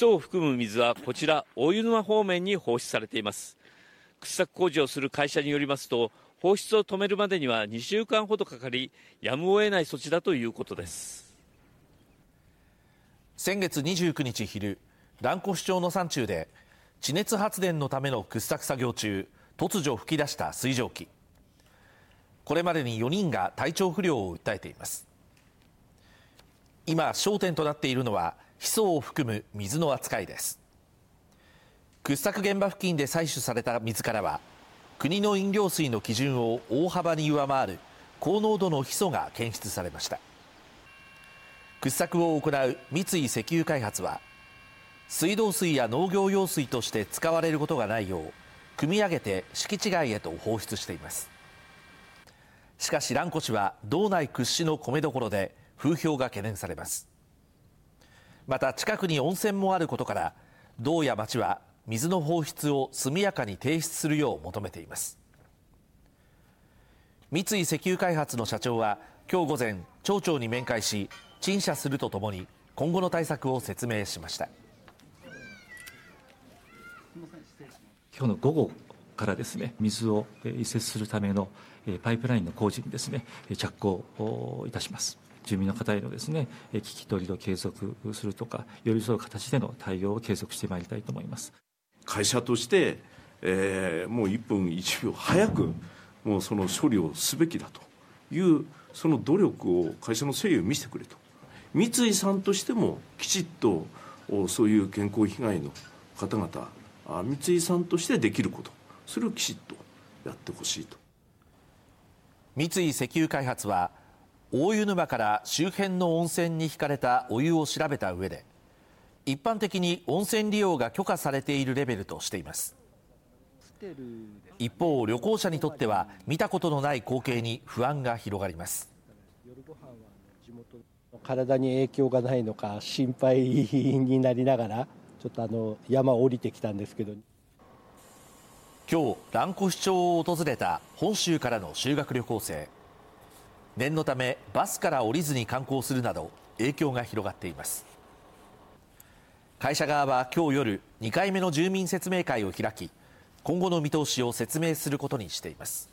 素を含む水はこちら大湯沼方面に放出されています。掘削工事をする会社によりますと放出を止めるまでには2週間ほどかかりやむを得ない措置だということです。先月29日昼蘭越町の山中で地熱発電のための掘削作業中突如噴き出した水蒸気。これまでに4人が体調不良を訴えています。今焦点となっているのはヒ素を含む水の扱いです。掘削現場付近で採取された水からは国の飲料水の基準を大幅に上回る高濃度のヒ素が検出されました。掘削を行う三井石油開発は水道水や農業用水として使われることがないよう汲み上げて敷地外へと放出しています。しかし蘭越は道内屈指の米どころで風評が懸念されます。また近くに温泉もあることから道や町は水の放出を速やかに停止するよう求めています。三井石油開発の社長は今日午前町長に面会し陳謝するとともに今後の対策を説明しました。今日の午後からですね水を移設するためのパイプラインの工事にですね着工いたします。住民の方へのですね聞き取りを継続するとか寄り添う形での対応を継続してまいりたいと思います。会社として、えー、もう1分1秒早くもうその処理をすべきだというその努力を会社の誠意を見せてくれと。三井さんとしてもきちっとそういう健康被害の方々三井さんとしてできることそれをきちっとやってほしいと。三井石油開発は大湯沼から周辺の温泉に引かれたお湯を調べた上で一般的に温泉利用が許可されているレベルとしています。一方旅行者にとっては見たことのない光景に不安が広がります。体に影響がないのか心配になりながらちょっとあの山を降りてきたんですけど。今日蘭越町を訪れた本州からの修学旅行生念のためバスから降りずに観光するなど影響が広がっています。会社側は今日夜2回目の住民説明会を開き今後の見通しを説明することにしています。